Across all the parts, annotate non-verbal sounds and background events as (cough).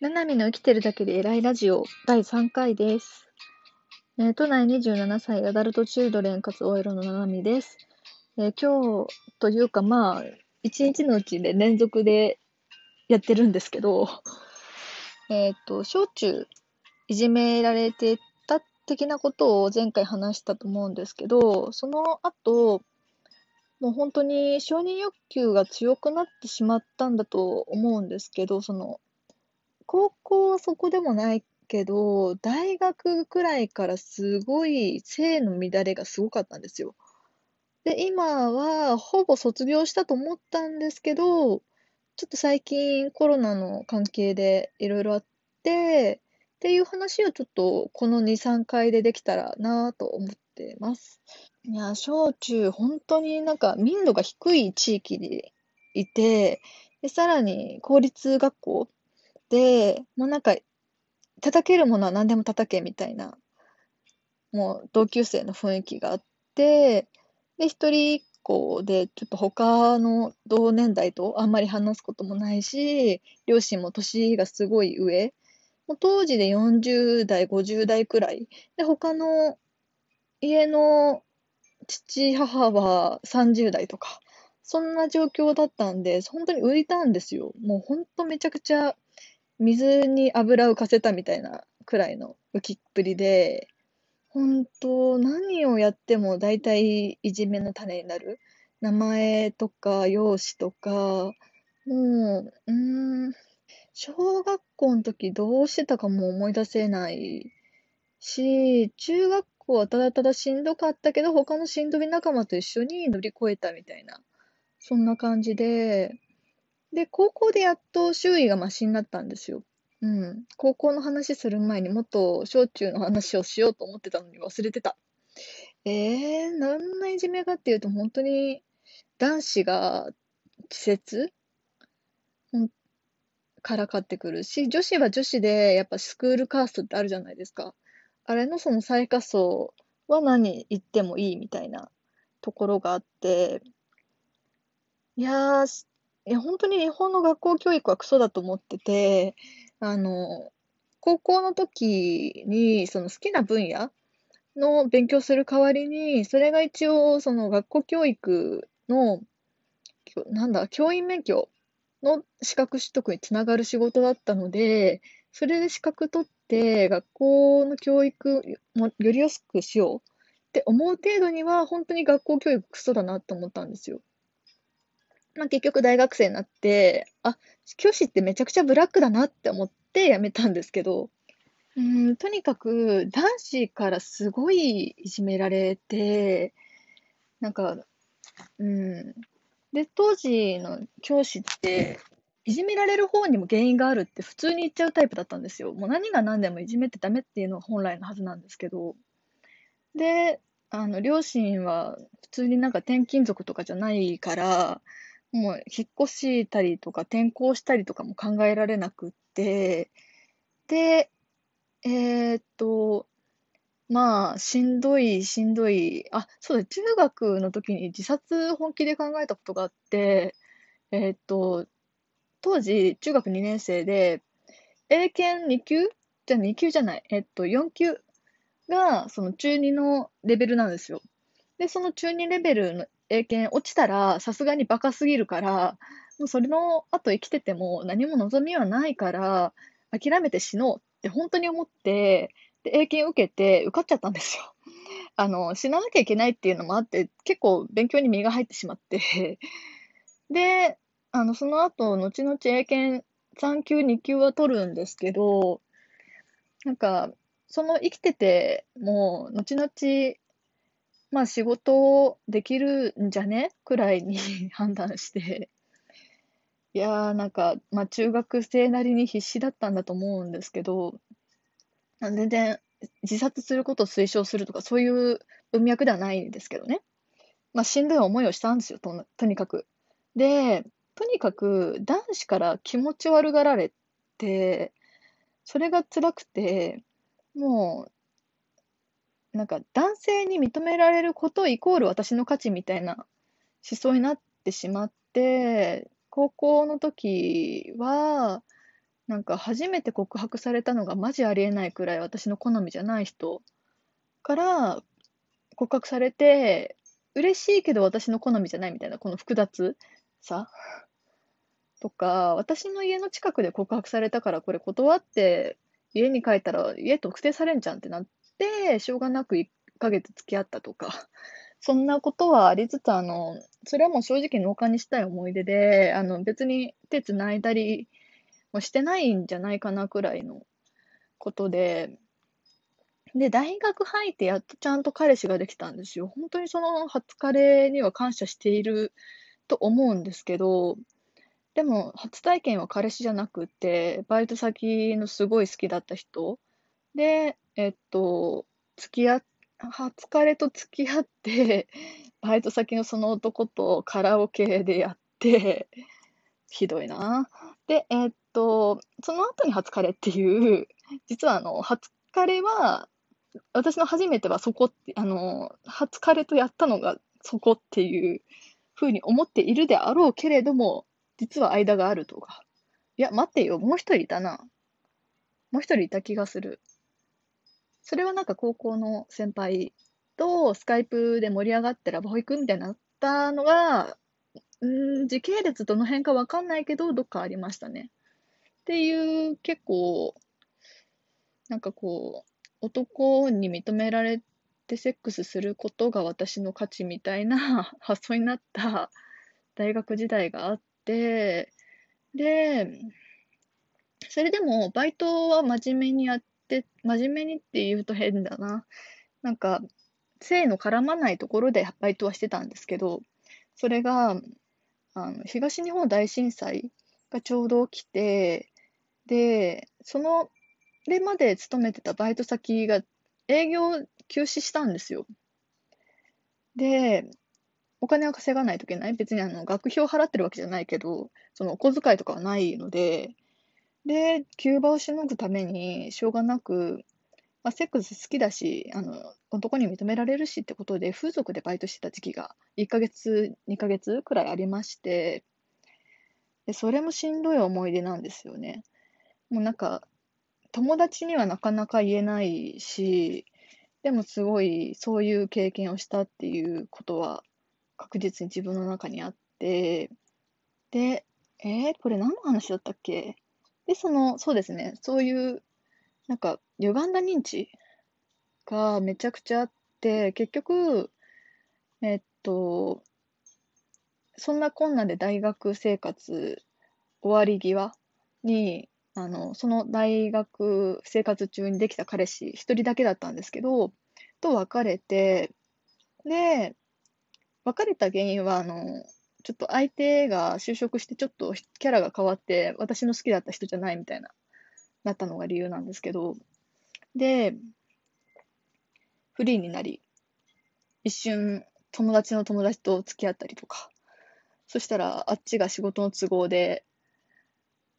ななみの生きてるだけで偉いラジオ第3回です。えー、都内27歳アダルトチュードレンかつ OL のななみです。えー、今日というかまあ、1日のうちで連続でやってるんですけど、(laughs) えっ、と、小中いじめられてた的なことを前回話したと思うんですけど、その後、もう本当に承認欲求が強くなってしまったんだと思うんですけど、その、高校はそこでもないけど、大学くらいからすごい性の乱れがすごかったんですよ。で、今はほぼ卒業したと思ったんですけど、ちょっと最近コロナの関係でいろいろあって、っていう話をちょっとこの2、3回でできたらなと思ってます。いや、小中、本当になんか民度が低い地域にいて、で、さらに公立学校で、もうなんか、叩けるものは何でも叩けみたいな、もう同級生の雰囲気があって、で、一人っ子で、ちょっと他の同年代とあんまり話すこともないし、両親も年がすごい上。もう当時で40代、50代くらい。で、他の家の父、母は30代とか、そんな状況だったんで、本当に浮いたんですよ。もう本当めちゃくちゃ水に油浮かせたみたいなくらいの浮きっぷりで、本当何をやっても大体いじめの種になる。名前とか容姿とか、もう、うん、小学校の時どうしてたかも思い出せないし、中学校はただただしんどかったけど、他のしんどみ仲間と一緒に乗り越えたみたいな、そんな感じで、で、高校でやっと周囲がマシになったんですよ。うん。高校の話する前にもっと小中の話をしようと思ってたのに忘れてた。えー、何のいじめかっていうと本当に男子が稚拙？からかってくるし、女子は女子でやっぱスクールカーストってあるじゃないですか。あれのその最下層は何言ってもいいみたいなところがあって、いやー、いや本当に日本の学校教育はクソだと思ってて、あの、高校の時にその好きな分野の勉強する代わりに、それが一応その学校教育の、なんだ、教員免許の資格取得につながる仕事だったので、それで資格取って学校の教育もよりよくしようって思う程度には本当に学校教育クソだなって思ったんですよ。まあ、結局大学生になって、あ、教師ってめちゃくちゃブラックだなって思って辞めたんですけど、うん、とにかく男子からすごいいじめられて、なんか、うん。で、当時の教師って、いじめられる方にも原因があるって普通に言っちゃうタイプだったんですよ。もう何が何でもいじめてダメっていうのが本来のはずなんですけど。で、あの、両親は普通になんか転勤族とかじゃないから、もう引っ越したりとか転校したりとかも考えられなくって、で、えーっと、まあ、しんどい、しんどい。あ、そうだ、中学の時に自殺本気で考えたことがあって、えーっと、当時、中学2年生で、英検2級？じゃ2級じゃない、えっと、4級が、その中2のレベルなんですよ。で、その中2レベルの英検落ちたら、さすがにバカすぎるから、もうそれの後生きてても何も望みはないから、諦めて死のうって本当に思って、で、英検受けて受かっちゃったんですよ。あの、死ななきゃいけないっていうのもあって、結構勉強に身が入ってしまってで、あの、その後、後々英検3級、2級は取るんですけど、なんか、その生きてて、もう、後々、まあ仕事できるんじゃね？くらいに (laughs) 判断して、いやーなんか、まあ中学生なりに必死だったんだと思うんですけど、全然自殺することを推奨するとかそういう文脈ではないんですけどね。まあしんどい思いをしたんですよ、ととにかく。で、とにかく男子から気持ち悪がられて、それが辛くて、もうなんか男性に認められることイコール私の価値みたいな思想になってしまって、高校の時は、なんか初めて告白されたのがマジありえないくらい私の好みじゃない人から告白されて、嬉しいけど私の好みじゃないみたいな、この複雑さとか、私の家の近くで告白されたからこれ断って家に帰ったら家特定されんじゃんってなって、しょうがなく1ヶ月付き合ったとか、(laughs) そんなことはありつつ、あの、それはもう正直農家にしたい思い出で、あの、別に手繋いだりもしてないんじゃないかなくらいのことで、で、大学入ってやっとちゃんと彼氏ができたんですよ。本当にその初彼には感謝していると思うんですけど、でも初体験は彼氏じゃなくて、バイト先のすごい好きだった人で、えっと、付き合っ、初彼と付き合って、(laughs) バイト先のその男とカラオケでやって、ひどいな。で、えっと、その後に初彼っていう、実はあの、初彼は、私の初めてはそこって、あの、初彼とやったのがそこっていうふうに思っているであろうけれども、実は間があるとか。いや、待ってよ、もう一人いたな。もう一人いた気がする。それはなんか高校の先輩とスカイプで盛り上がってラブホ行くみたいになったのが、うん、時系列どの辺かわかんないけど、どっかありましたね。っていう、結構、なんかこう、男に認められてセックスすることが私の価値みたいな (laughs) 発想になった大学時代があって、で、それでもバイトは真面目にやって、真面目にって言うと変だな。なんか、性の絡まないところでバイトはしてたんですけど、それが、あの東日本大震災がちょうど起きて、で、その、れまで勤めてたバイト先が営業休止したんですよ。で、お金は稼がないといけない。別にあの学費を払ってるわけじゃないけど、そのお小遣いとかはないので、で、急場をしのぐために、しょうがなく、まあ、セックス好きだし、あの、男に認められるしってことで、風俗でバイトしてた時期が1ヶ月、2ヶ月くらいありまして、で、それもしんどい思い出なんですよね。もうなんか、友達にはなかなか言えないし、でもすごいそういう経験をしたっていうことは確実に自分の中にあって、で、えー、これ何の話だったっけ？で、その、そうですね、そういう、なんか、歪んだ認知がめちゃくちゃあって、結局、えっと、そんなこんなで大学生活終わり際に、あの、その大学生活中にできた彼氏、一人だけだったんですけど、と別れて、で、別れた原因は、あの、ちょっと相手が就職してちょっとキャラが変わって、私の好きだった人じゃないみたいな、なったのが理由なんですけど、で、フリーになり、一瞬友達の友達と付き合ったりとか、そしたらあっちが仕事の都合で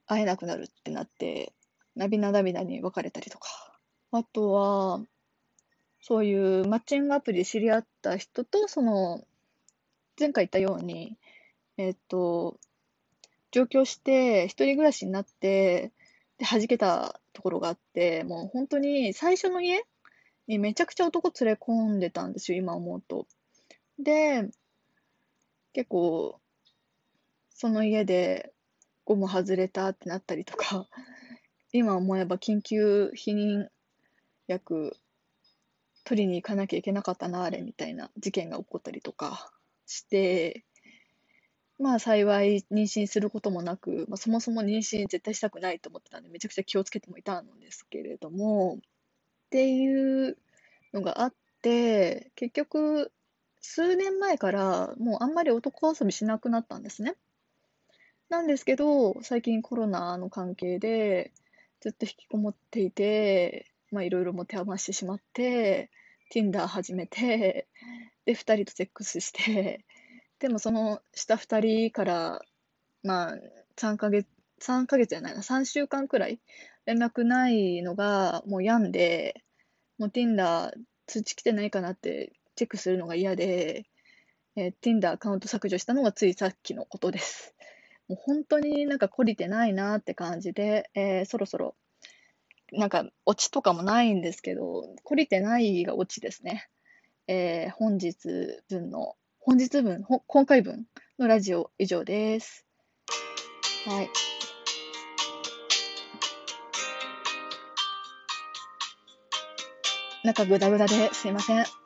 会えなくなるってなって、涙涙に別れたりとか。あとは、そういうマッチングアプリで知り合った人と、その、前回言ったように、えっと、上京して、一人暮らしになって、で、弾けたところがあって、もう本当に最初の家にめちゃくちゃ男連れ込んでたんですよ、今思うと。で、結構、その家でゴム外れたってなったりとか、(laughs) 今思えば緊急避妊薬取りに行かなきゃいけなかったな、あれみたいな事件が起こったりとかして、まあ幸い妊娠することもなく、まあ、そもそも妊娠絶対したくないと思ってたんで、めちゃくちゃ気をつけてもいたんですけれども、っていうのがあって、結局、数年前からもうあんまり男遊びしなくなったんですね。なんですけど、最近コロナの関係でずっと引きこもっていて、まあいろいろ持て余してしまって、Tinder 始めて、で、2人とセックスして、でもその下2人から、まあ3ヶ月、3ヶ月じゃないな、3週間くらい連絡ないのがもう病んで、もう Tinder 通知来てないかなってチェックするのが嫌で、えー、Tinder アカウント削除したのがついさっきのことです。もう本当になんか懲りてないなって感じで、えー、そろそろ、なんかオチとかもないんですけど、懲りてないがオチですね。えー、本日分の、本日分、今回分のラジオ以上です。はい。なんかグダグダですいません。